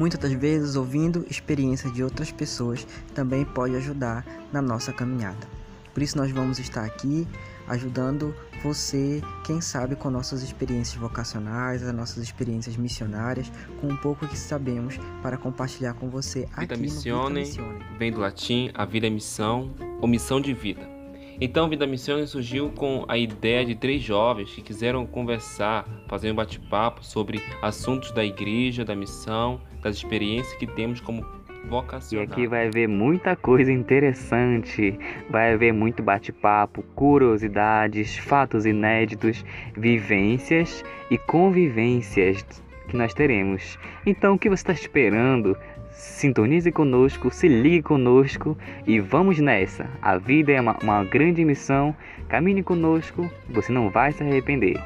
Muitas das vezes, ouvindo experiências de outras pessoas também pode ajudar na nossa caminhada. Por isso, nós vamos estar aqui ajudando você, quem sabe, com nossas experiências vocacionais, as nossas experiências missionárias, com um pouco que sabemos para compartilhar com você aqui Vita no Missione Vita Missione. vem do latim a vida é missão ou missão de vida. Então, Vida Missione surgiu com a ideia de três jovens que quiseram conversar, fazer um bate-papo sobre assuntos da igreja, da missão, das experiências que temos como E vocacional. aqui vai haver muita coisa interessante, vai haver muito bate-papo, curiosidades, fatos inéditos, vivências e convivências que nós teremos. Então, o que você está esperando? Sintonize conosco, se ligue conosco e vamos nessa. A vida é uma, uma grande missão. Caminhe conosco, você não vai se arrepender.